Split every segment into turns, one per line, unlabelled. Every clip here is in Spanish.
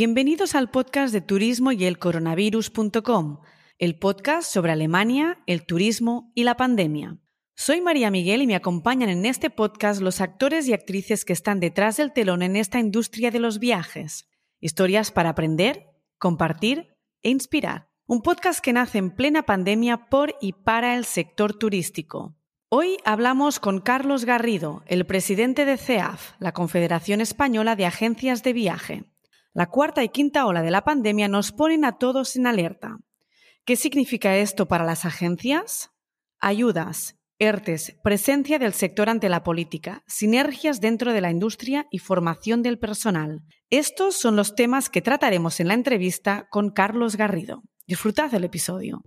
Bienvenidos al podcast de turismo y el coronavirus.com, el podcast sobre Alemania, el turismo y la pandemia. Soy María Miguel y me acompañan en este podcast los actores y actrices que están detrás del telón en esta industria de los viajes. Historias para aprender, compartir e inspirar. Un podcast que nace en plena pandemia por y para el sector turístico. Hoy hablamos con Carlos Garrido, el presidente de CEAF, la Confederación Española de Agencias de Viaje. La cuarta y quinta ola de la pandemia nos ponen a todos en alerta. ¿Qué significa esto para las agencias? Ayudas, ERTES, presencia del sector ante la política, sinergias dentro de la industria y formación del personal. Estos son los temas que trataremos en la entrevista con Carlos Garrido. Disfrutad del episodio.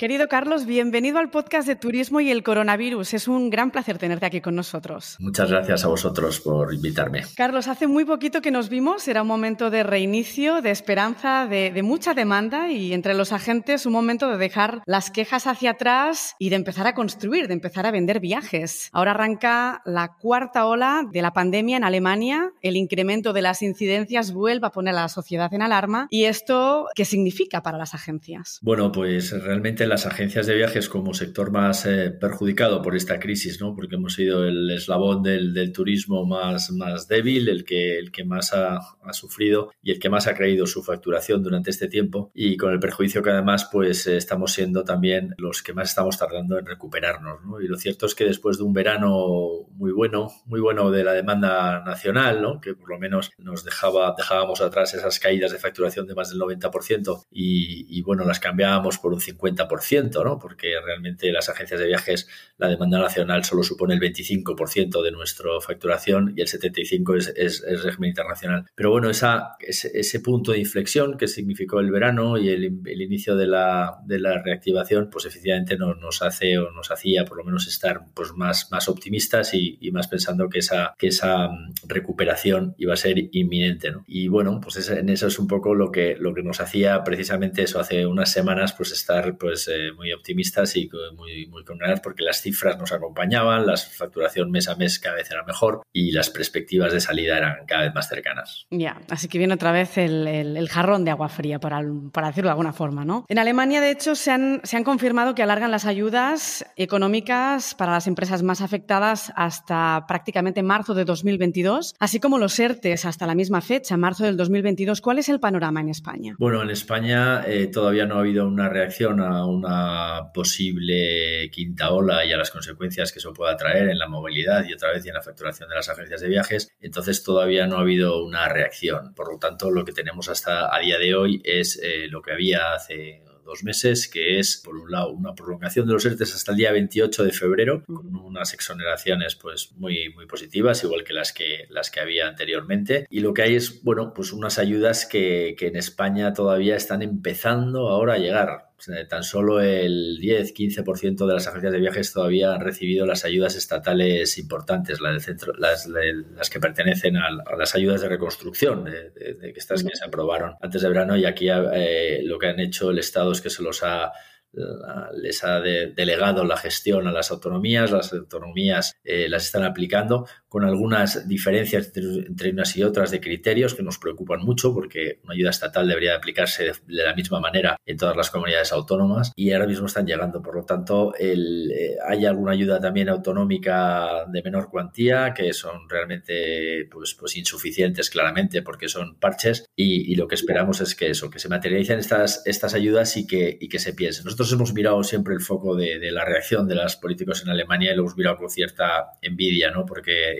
Querido Carlos, bienvenido al podcast de Turismo y el Coronavirus. Es un gran placer tenerte aquí con nosotros.
Muchas gracias a vosotros por invitarme.
Carlos, hace muy poquito que nos vimos, era un momento de reinicio, de esperanza, de, mucha demanda y entre los agentes un momento de dejar las quejas hacia atrás y de empezar a construir, de empezar a vender viajes. Ahora arranca la cuarta ola de la pandemia en Alemania, el incremento de las incidencias vuelve a poner a la sociedad en alarma y esto, ¿qué significa para las agencias?
Bueno, pues realmente las agencias de viajes como sector más eh, perjudicado por esta crisis, ¿no? Porque hemos sido el eslabón del, turismo más, más débil, el que, el que más ha, sufrido y el que más ha creído su facturación durante este tiempo y con el perjuicio que además pues eh, estamos siendo también los que más estamos tardando en recuperarnos, ¿no? Y lo cierto es que después de un verano muy bueno, muy bueno de la demanda nacional, ¿no? Que por lo menos nos dejaba, dejábamos atrás esas caídas de facturación de más del 90% y, y bueno, las cambiábamos por un 50% ¿no? porque realmente las agencias de viajes, la demanda nacional solo supone el 25% de nuestra facturación y el 75% es, es, régimen internacional. Pero bueno, esa, ese, punto de inflexión que significó el verano y el, inicio de la, de la, reactivación, pues efectivamente nos, nos, hace o nos hacía por lo menos estar pues, más, más optimistas y, más pensando que esa, que esa mm, recuperación iba a ser inminente. Y bueno, pues en eso es un poco lo que, lo que nos hacía precisamente eso hace unas semanas, pues estar pues eh, muy optimistas y muy, muy con ganas porque las cifras nos acompañaban, la facturación mes a mes cada vez era mejor y las perspectivas de salida eran cada vez más cercanas.
Ya, así que viene otra vez el, jarrón de agua fría, para, para, decirlo de alguna forma, ¿no? En Alemania, de hecho, se han, se han confirmado que alargan las ayudas económicas para las empresas más afectadas hasta prácticamente marzo de 2022, así como los ERTES hasta la misma fecha, marzo del 2022. ¿Cuál es el panorama en España?
Bueno, en España eh, todavía no ha habido una reacción a una posible quinta ola y a las consecuencias que eso pueda traer en la movilidad y otra vez en la facturación de las agencias de viajes, entonces todavía no ha habido una reacción. Por lo tanto, lo que tenemos hasta a día de hoy es eh, lo que había hace dos meses, que es, por un lado, una prolongación de los ERTES hasta el día 28 de febrero, con unas exoneraciones pues, muy, muy positivas, igual que las, que las que había anteriormente. Y lo que hay es, bueno, pues unas ayudas que, que en España todavía están empezando ahora a llegar tan solo el 10-15% de las agencias de viajes todavía han recibido las ayudas estatales importantes, las, del centro, las, las que pertenecen a, las ayudas de reconstrucción, de, que estas que se aprobaron antes de verano. Y aquí eh, lo que han hecho el Estado es que se los ha les ha delegado la gestión a las autonomías, las autonomías eh, las están aplicando con algunas diferencias entre, unas y otras de criterios que nos preocupan mucho porque una ayuda estatal debería aplicarse de, la misma manera en todas las comunidades autónomas y ahora mismo están llegando. Por lo tanto, eh, hay alguna ayuda también autonómica de menor cuantía que son realmente pues, pues insuficientes claramente porque son parches y, lo que esperamos es que eso, que se materialicen estas, estas ayudas y que, y que se piensen. Hemos mirado siempre el foco de, la reacción de los políticos en Alemania y lo hemos mirado con cierta envidia, ¿no? porque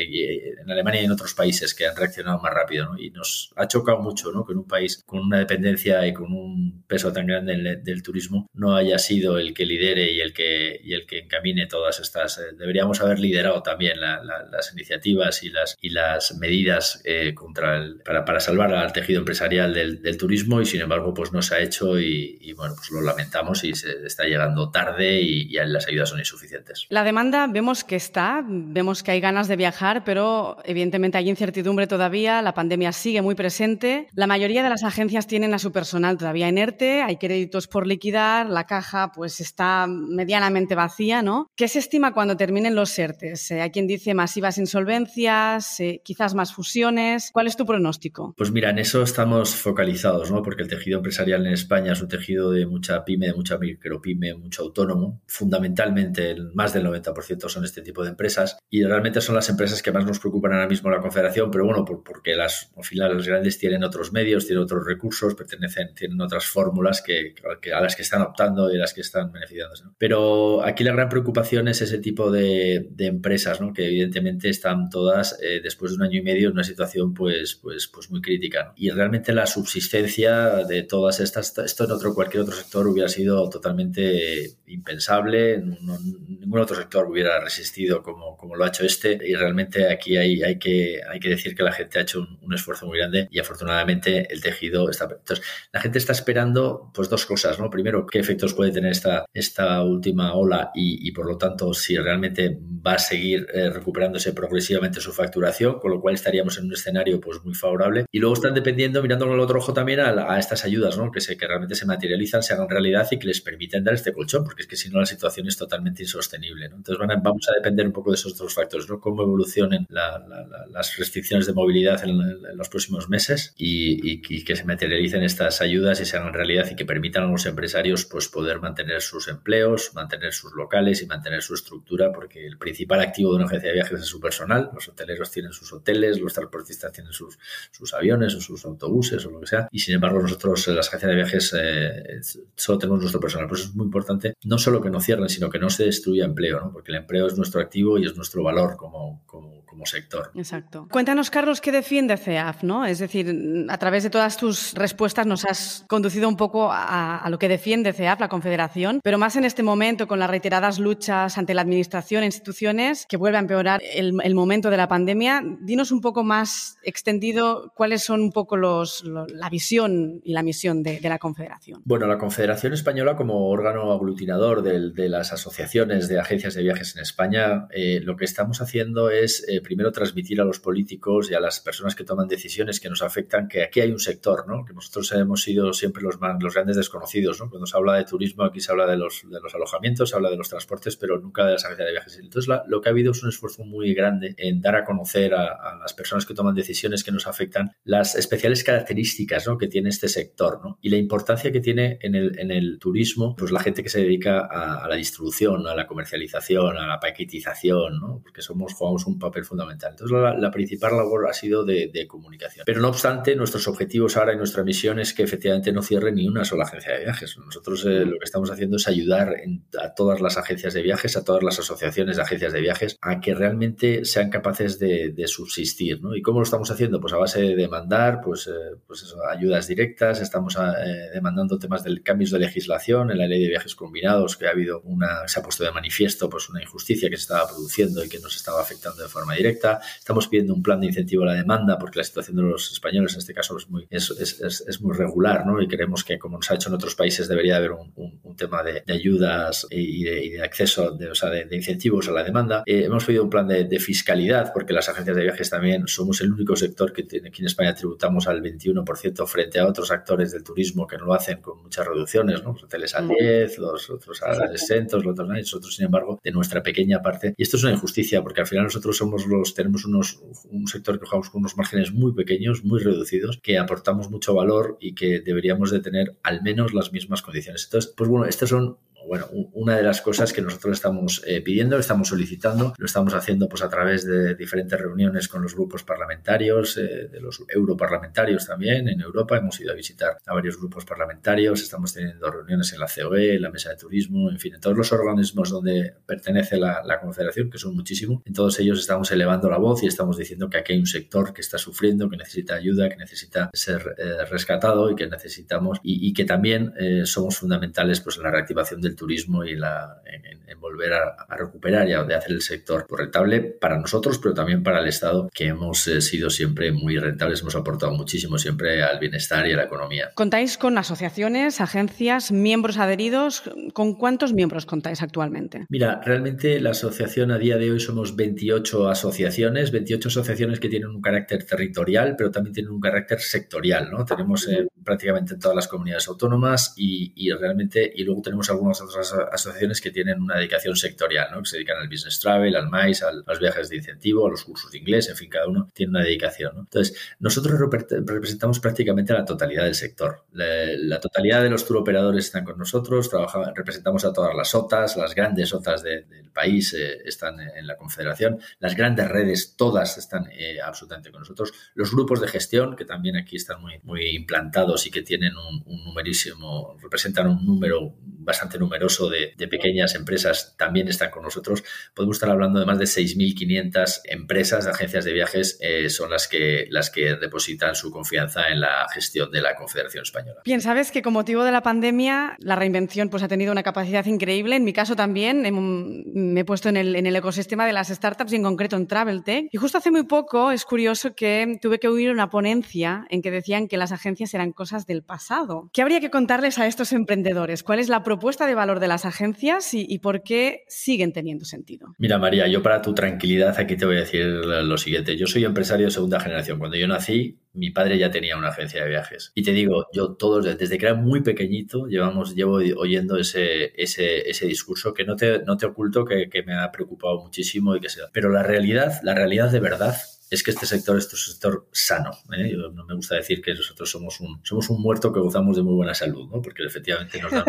en Alemania y en otros países que han reaccionado más rápido, Y nos ha chocado mucho, ¿no? Que en un país con una dependencia y con un peso tan grande del, turismo no haya sido el que lidere y el que, y el que encamine todas estas. Eh, deberíamos haber liderado también las iniciativas y las, y las medidas eh, contra el, para, para, salvar al tejido empresarial del, turismo y sin embargo pues no se ha hecho y, bueno, pues lo lamentamos y se está llegando tarde y, y las ayudas son insuficientes.
La demanda vemos que está, vemos que hay ganas de viajar pero evidentemente hay incertidumbre todavía, la pandemia sigue muy presente. La mayoría de las agencias tienen a su personal todavía en ERTE, hay créditos por liquidar, la caja pues está medianamente vacía, ¿no? ¿Qué se estima cuando terminen los ERTES? hay quien dice masivas insolvencias, quizás más fusiones. ¿Cuál es tu pronóstico?
Pues mira, en eso estamos focalizados, ¿no? Porque el tejido empresarial en España es un tejido de mucha pyme, de mucha micropyme, mucho autónomo. Fundamentalmente, más del 90% son este tipo de empresas y realmente son las empresas que más nos preocupan ahora mismo la Confederación, pero bueno, porque las, al final las grandes tienen otros medios, tienen otros recursos, pertenecen, tienen otras fórmulas que, a las que están optando y las que están beneficiándose. Pero aquí la gran preocupación es ese tipo de, empresas, ¿no? que evidentemente están todas eh, después de un año y medio en una situación pues, pues, pues muy crítica. Y realmente la subsistencia de todas estas, esto en otro, cualquier otro sector hubiera sido totalmente impensable, ningún otro sector hubiera resistido como, como lo ha hecho este y realmente aquí hay, hay, que, hay que decir que la gente ha hecho un, esfuerzo muy grande y afortunadamente el tejido está... Entonces, la gente está esperando pues dos cosas, ¿no? Primero, qué efectos puede tener esta, esta última ola y, por lo tanto si realmente va a seguir eh, recuperándose progresivamente su facturación, con lo cual estaríamos en un escenario pues muy favorable. Y luego están dependiendo, mirando con el otro ojo también a, estas ayudas, ¿no? Que, se, que realmente se materializan, se hagan realidad y que les permiten dar este colchón, porque es que si no la situación es totalmente insostenible, ¿no? Entonces van vamos a depender un poco de esos dos factores, ¿no? Cómo evolucionen las restricciones de movilidad en, los próximos meses y, que se materialicen estas ayudas y se hagan realidad y que permitan a los empresarios pues poder mantener sus empleos, mantener sus locales y mantener su estructura, porque el principal activo de una agencia de viajes es su personal. Los hoteleros tienen sus hoteles, los transportistas tienen sus, sus aviones o sus autobuses o lo que sea. Y sin embargo, nosotros, las agencias de viajes, eh, solo tenemos nuestro personal. Por eso es muy importante no solo que no cierren, sino que no se destruya empleo, ¿no? porque el empleo es nuestro activo y es nuestro valor como, como, como sector.
Exacto. Cuéntanos, Carlos, qué defiende CEAF, ¿no? Es decir, a través de todas tus respuestas nos has conducido un poco a, lo que defiende CEAF, la Confederación, pero más en este momento con las reiteradas luchas ante la administración e instituciones que vuelve a empeorar el, momento de la pandemia. Dinos un poco más extendido cuáles son un poco los, la visión y la misión de, la Confederación.
Bueno, la Confederación Española como órgano aglutinador de, las asociaciones de agencias de viajes en España, eh, lo que estamos haciendo es eh, primero transmitir a los políticos y a las personas que toman decisiones que nos afectan que aquí hay un sector, ¿no? que nosotros hemos sido siempre los, los grandes desconocidos. ¿no? Cuando se habla de turismo, aquí se habla de los, de los alojamientos, se habla de los transportes, pero nunca de las agencias de viajes. Entonces, lo que ha habido es un esfuerzo muy grande en dar a conocer a, las personas que toman decisiones que nos afectan las especiales características ¿no? que tiene este sector ¿no? y la importancia que tiene en el, en el turismo pues la gente que se dedica a, la distribución, a la comercialización, a la paquetización, ¿no? porque somos, jugamos un papel fundamental. Entonces, la, principal labor ha sido de, comunicación. Pero no obstante, nuestros objetivos ahora y nuestra misión es que efectivamente no cierre ni una sola agencia de viajes. Nosotros eh, lo que estamos haciendo es ayudar a todas las agencias de viajes, a todas las asociaciones de agencias de viajes, a que realmente sean capaces de, subsistir. ¿no? ¿Y cómo lo estamos haciendo? Pues a base de demandar pues, eh, pues ayudas directas, estamos eh, demandando temas de cambios de legislación en la ley de viajes combinados, que ha habido una, se ha puesto de manifiesto pues, una injusticia que se estaba produciendo y que nos estaba afectando de forma directa. Estamos pidiendo un plan de incentivo a la demanda porque la situación de los españoles en este caso es muy, es, es, es muy regular ¿no? y creemos que como nos ha hecho en otros países debería haber un, un, tema de, ayudas y de, acceso, de, o sea, de, incentivos a la demanda. Eh, hemos pedido un plan de, fiscalidad porque las agencias de viajes también somos el único sector que tiene, aquí en España tributamos al 21% frente a otros actores del turismo que no lo hacen con muchas reducciones, ¿no? hoteles al 10, los otros a exentos, los otros no, nosotros sin embargo de nuestra pequeña parte. Y esto es una injusticia porque al final nosotros somos los, tenemos unos, un sector que jugamos con unos márgenes muy pequeños, muy reducidos, que aportamos mucho valor y que deberíamos de tener al menos las mismas condiciones. Entonces, pues bueno, estas son bueno, una de las cosas que nosotros estamos eh, pidiendo, estamos solicitando, lo estamos haciendo pues a través de diferentes reuniones con los grupos parlamentarios, eh, de los europarlamentarios también en Europa. Hemos ido a visitar a varios grupos parlamentarios, estamos teniendo reuniones en la COE, en la Mesa de Turismo, en fin, en todos los organismos donde pertenece la, Confederación, que son muchísimos. En todos ellos estamos elevando la voz y estamos diciendo que aquí hay un sector que está sufriendo, que necesita ayuda, que necesita ser eh, rescatado y que necesitamos y, que también somos fundamentales pues en la reactivación del turismo y la, en, volver a, recuperar y a, hacer el sector rentable para nosotros, pero también para el Estado, que hemos eh, sido siempre muy rentables, hemos aportado muchísimo siempre al bienestar y a la economía.
¿Contáis con asociaciones, agencias, miembros adheridos? ¿Con cuántos miembros contáis actualmente?
Mira, realmente la asociación a día de hoy somos 28 asociaciones, 28 asociaciones que tienen un carácter territorial, pero también tienen un carácter sectorial, ¿no? Tenemos eh, prácticamente todas las comunidades autónomas y, realmente, y luego tenemos algunas otras asociaciones que tienen una dedicación sectorial, ¿no? Que se dedican al business travel, al MICE, a los viajes de incentivo, a los cursos de inglés, en fin, cada uno tiene una dedicación. Entonces, nosotros representamos prácticamente la totalidad del sector. La, totalidad de los tour operadores están con nosotros, representamos a todas las OTAs, las grandes OTAs del país eh, están en la confederación, las grandes redes todas están eh, absolutamente con nosotros, los grupos de gestión, que también aquí están muy, muy implantados y que tienen un, un numerísimo, representan un número bastante numeroso de, pequeñas empresas también están con nosotros. Podemos estar hablando de más de 6.500 empresas, de agencias de viajes, eh, son las que, las que depositan su confianza en la gestión de la Confederación Española.
Bien, sabes que con motivo de la pandemia la reinvención pues, ha tenido una capacidad increíble. En mi caso también me he puesto en el, en el ecosistema de las startups y en concreto en TravelTech. Y justo hace muy poco es curioso que tuve que oír una ponencia en que decían que las agencias eran cosas del pasado. ¿Qué habría que contarles a estos emprendedores? ¿Cuál es la propuesta de valor de las agencias y, por qué siguen teniendo sentido?
Mira, María, yo para tu tranquilidad aquí te voy a decir lo siguiente. Yo soy empresario de segunda generación. Cuando yo nací, mi padre ya tenía una agencia de viajes. Y te digo, yo todos, desde que era muy pequeñito, llevamos, llevo oyendo ese, ese, ese discurso que no te, no te oculto que, que me ha preocupado muchísimo y que sea. Pero la realidad, la realidad de verdad es que este sector es un sector sano. ¿eh? no me gusta decir que nosotros somos un, somos un muerto que gozamos de muy buena salud, ¿no? porque efectivamente nos dan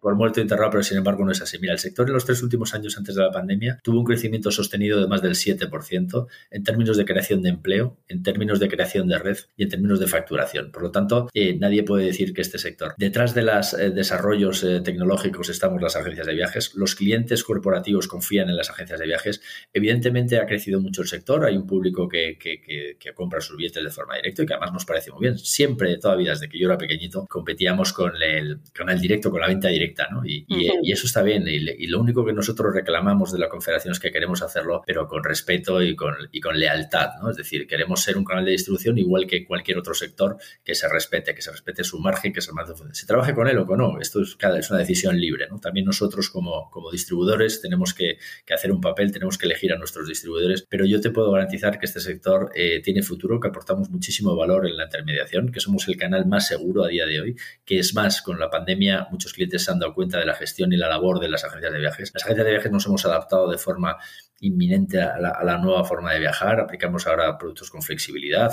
por, muerto enterrado, pero sin embargo no es así. Mira, el sector en los tres últimos años antes de la pandemia tuvo un crecimiento sostenido de más del 7% en términos de creación de empleo, en términos de creación de red y en términos de facturación. Por lo tanto, eh, nadie puede decir que este sector. Detrás de los eh, desarrollos tecnológicos estamos las agencias de viajes. Los clientes corporativos confían en las agencias de viajes. Evidentemente ha crecido mucho el sector. Hay un público que que, compra sus billetes de forma directa y que además nos parece muy bien. Siempre, todavía desde que yo era pequeñito, competíamos con el, con el directo, con la venta directa, ¿no? Y, eso está bien. Y, lo único que nosotros reclamamos de la Confederación es que queremos hacerlo, pero con respeto y con, y con lealtad, ¿no? Es decir, queremos ser un canal de distribución igual que cualquier otro sector que se respete, que se respete su margen, que se, se trabaje con él o con no. Esto es, es una decisión libre, ¿no? También nosotros como, como distribuidores tenemos que, que hacer un papel, tenemos que elegir a nuestros distribuidores, pero yo te puedo garantizar que este sector eh, tiene futuro, que aportamos muchísimo valor en la intermediación, que somos el canal más seguro a día de hoy, que es más, con la pandemia muchos clientes se han dado cuenta de la gestión y la labor de las agencias de viajes. Las agencias de viajes nos hemos adaptado de forma inminente a la, nueva forma de viajar. Aplicamos ahora productos con flexibilidad,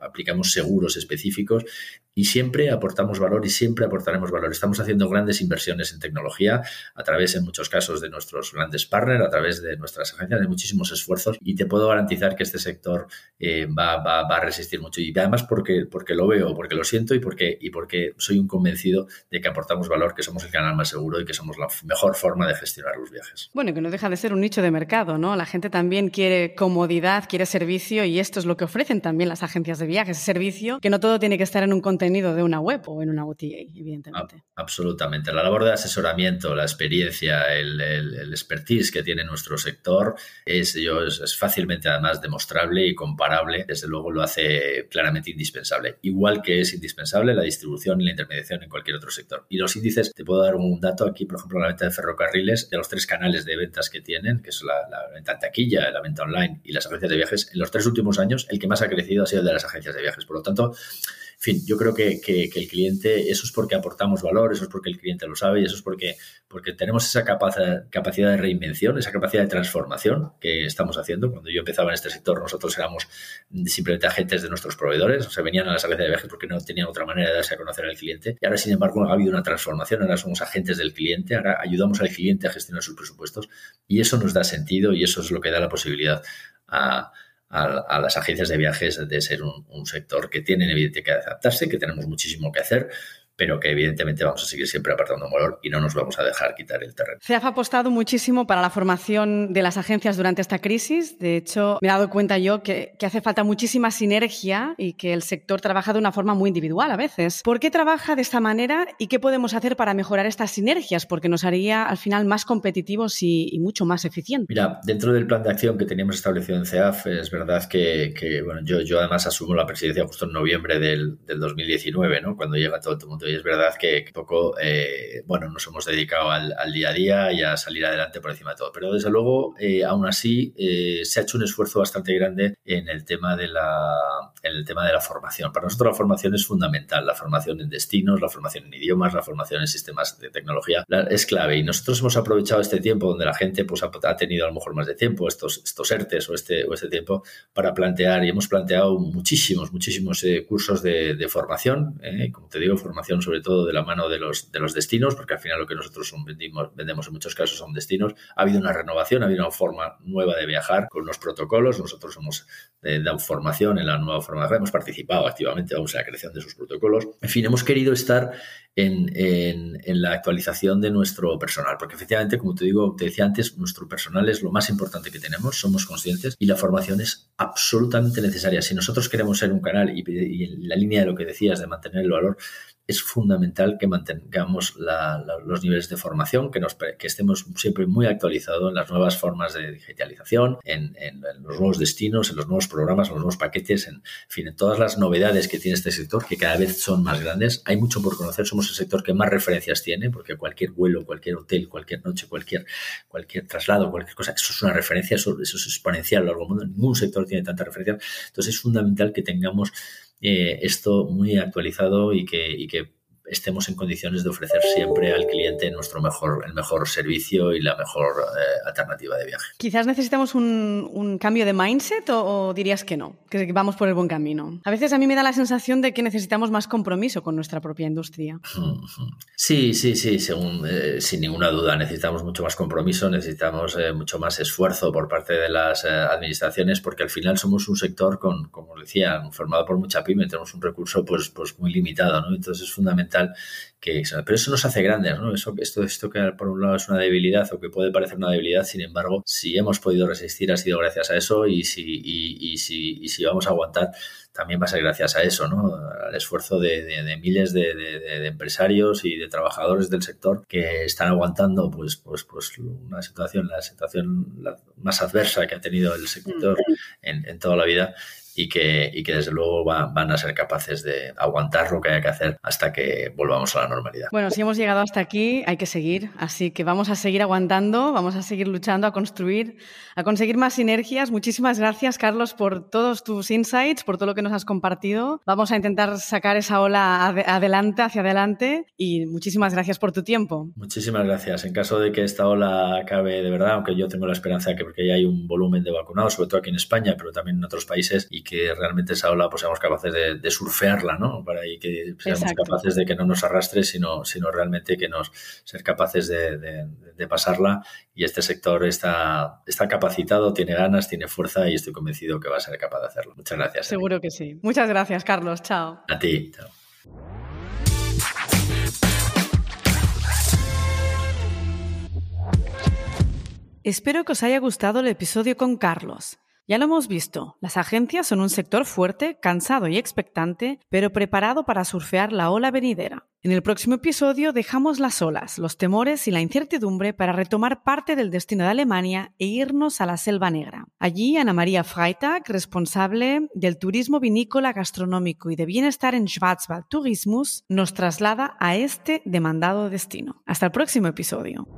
aplicamos seguros específicos y siempre aportamos valor y siempre aportaremos valor. Estamos haciendo grandes inversiones en tecnología a través, en muchos casos, de nuestros grandes partners, a través de nuestras agencias, de muchísimos esfuerzos y te puedo garantizar que este sector eh, va, va, a resistir mucho. Y además porque, porque lo veo, porque lo siento y porque, y porque soy un convencido de que aportamos valor, que somos el canal más seguro y que somos la mejor forma de gestionar los viajes.
Bueno, que no deja de ser un nicho de mercado, ¿no? La gente también quiere comodidad, quiere servicio y esto es lo que ofrecen también las agencias de viajes, servicio que no todo tiene que estar en un contenido de una web o en una OTA, evidentemente.
absolutamente. La labor de asesoramiento, la experiencia, el, expertise que tiene nuestro sector es, yo, es, fácilmente además demostrable y comparable. Desde luego lo hace claramente indispensable. Igual que es indispensable la distribución y la intermediación en cualquier otro sector. Y los índices, te puedo dar un dato aquí, por ejemplo, la venta de ferrocarriles, de los tres canales de ventas que tienen, que es la venta en taquilla, la venta online y las agencias de viajes, en los tres últimos años el que más ha crecido ha sido el de las agencias de viajes. Por lo tanto, en fin, yo creo que, el cliente, eso es porque aportamos valor, eso es porque el cliente lo sabe y eso es porque, porque tenemos esa capacidad, capacidad de reinvención, esa capacidad de transformación que estamos haciendo. Cuando yo empezaba en este sector, nosotros éramos simplemente agentes de nuestros proveedores, o sea, venían a las agencias de viajes porque no tenían otra manera de darse a conocer al cliente. Y ahora, sin embargo, ha habido una transformación, ahora somos agentes del cliente, ahora ayudamos al cliente a gestionar sus presupuestos y eso nos da sentido y eso es lo que da la posibilidad a a, las agencias de viajes de ser un, sector que tienen evidentemente que adaptarse, que tenemos muchísimo que hacer, pero que evidentemente vamos a seguir siempre apartando valor y no nos vamos a dejar quitar el terreno.
CEAF ha apostado muchísimo para la formación de las agencias durante esta crisis. De hecho, me he dado cuenta yo que, que hace falta muchísima sinergia y que el sector trabaja de una forma muy individual a veces. ¿Por qué trabaja de esta manera y qué podemos hacer para mejorar estas sinergias? Porque nos haría al final más competitivos y, y mucho más eficientes.
Mira, dentro del plan de acción que teníamos establecido en CEAF, es verdad que, que bueno, yo, yo además asumo la presidencia justo en noviembre del, del 2019, ¿no? cuando llega todo el mundo. Es verdad que poco, eh, bueno, nos hemos dedicado al, día a día y a salir adelante por encima de todo. Pero desde luego, eh, aún así, eh, se ha hecho un esfuerzo bastante grande en el tema de la, en el tema de la formación. Para nosotros la formación es fundamental, la formación en destinos, la formación en idiomas, la formación en sistemas de tecnología es clave. Y nosotros hemos aprovechado este tiempo donde la gente pues, ha, ha, tenido a lo mejor más de tiempo, estos, estos ERTES o este, o este tiempo, para plantear y hemos planteado muchísimos, muchísimos eh, cursos de, formación, como te digo, formación sobre todo de la mano de los, de los destinos, porque al final lo que nosotros vendimos, vendemos en muchos casos son destinos. Ha habido una renovación, ha habido una forma nueva de viajar con los protocolos. Nosotros hemos eh, dado formación en la nueva forma, hemos participado activamente vamos, en la creación de sus protocolos. En fin, hemos querido estar en, en, la actualización de nuestro personal, porque efectivamente, como te digo, te decía antes, nuestro personal es lo más importante que tenemos, somos conscientes y la formación es absolutamente necesaria. Si nosotros queremos ser un canal y en la línea de lo que decías de mantener el valor, es fundamental que mantengamos los niveles de formación, que, nos, que estemos siempre muy actualizados en las nuevas formas de digitalización, en, los nuevos destinos, en los nuevos programas, en los nuevos paquetes, en, fin, en todas las novedades que tiene este sector, que cada vez son más grandes. Hay mucho por conocer, somos el sector que más referencias tiene, porque cualquier vuelo, cualquier hotel, cualquier noche, cualquier, cualquier traslado, cualquier cosa, eso es una referencia, eso, eso es exponencial a lo largo del mundo. Ningún sector tiene tanta referencia. Entonces es fundamental que tengamos eh, esto muy actualizado y que, y que estemos en condiciones de ofrecer siempre al cliente nuestro mejor, el mejor servicio y la mejor eh, alternativa de viaje.
Quizás necesitamos un, un cambio de mindset o, o, dirías que no, que vamos por el buen camino. A veces a mí me da la sensación de que necesitamos más compromiso con nuestra propia industria.
Sí, sí, sí, según, eh, sin ninguna duda. Necesitamos mucho más compromiso, necesitamos eh, mucho más esfuerzo por parte de las administraciones porque al final somos un sector con, como decía, formado por mucha pyme, tenemos un recurso pues, pues muy limitado, ¿no? Entonces es fundamental que pero eso nos hace grandes, ¿no? Eso, esto, esto que por un lado es una debilidad o que puede parecer una debilidad, sin embargo, si hemos podido resistir ha sido gracias a eso y si, y, y si, y si vamos a aguantar también va a ser gracias a eso, ¿no? Al esfuerzo de, de, de miles de, de, empresarios y de trabajadores del sector que están aguantando, pues, pues, pues una situación, la situación más adversa que ha tenido el sector en, en toda la vida y que, y que desde luego va, van a ser capaces de aguantar lo que haya que hacer hasta que volvamos a la normalidad.
Bueno, si hemos llegado hasta aquí, hay que seguir, así que vamos a seguir aguantando, vamos a seguir luchando a construir, a conseguir más sinergias. Muchísimas gracias, Carlos, por todos tus insights, por todo lo que nos has compartido. Vamos a intentar sacar esa ola ad adelante, hacia adelante, y muchísimas gracias por tu tiempo.
Muchísimas gracias. En caso de que esta ola acabe de verdad, aunque yo tengo la esperanza de que porque ya hay un volumen de vacunados, sobre todo aquí en España, pero también en otros países, y que realmente esa ola pues seamos capaces de, de surfearla, ¿no? Para que seamos Exacto. capaces de que no nos arrastre, sino, sino realmente que nos ser capaces de, de, de, pasarla. Y este sector está, está capacitado, tiene ganas, tiene fuerza y estoy convencido que va a ser capaz de hacerlo. Muchas gracias.
Seguro que sí. Muchas gracias, Carlos. Chao.
A ti. Chao.
Espero que os haya gustado el episodio con Carlos. Ya lo hemos visto, las agencias son un sector fuerte, cansado y expectante, pero preparado para surfear la ola venidera. En el próximo episodio dejamos las olas, los temores y la incertidumbre para retomar parte del destino de Alemania e irnos a la Selva Negra. Allí, Ana María Freitag, responsable del turismo vinícola, gastronómico y de bienestar en Schwarzwald Tourismus, nos traslada a este demandado destino. Hasta el próximo episodio.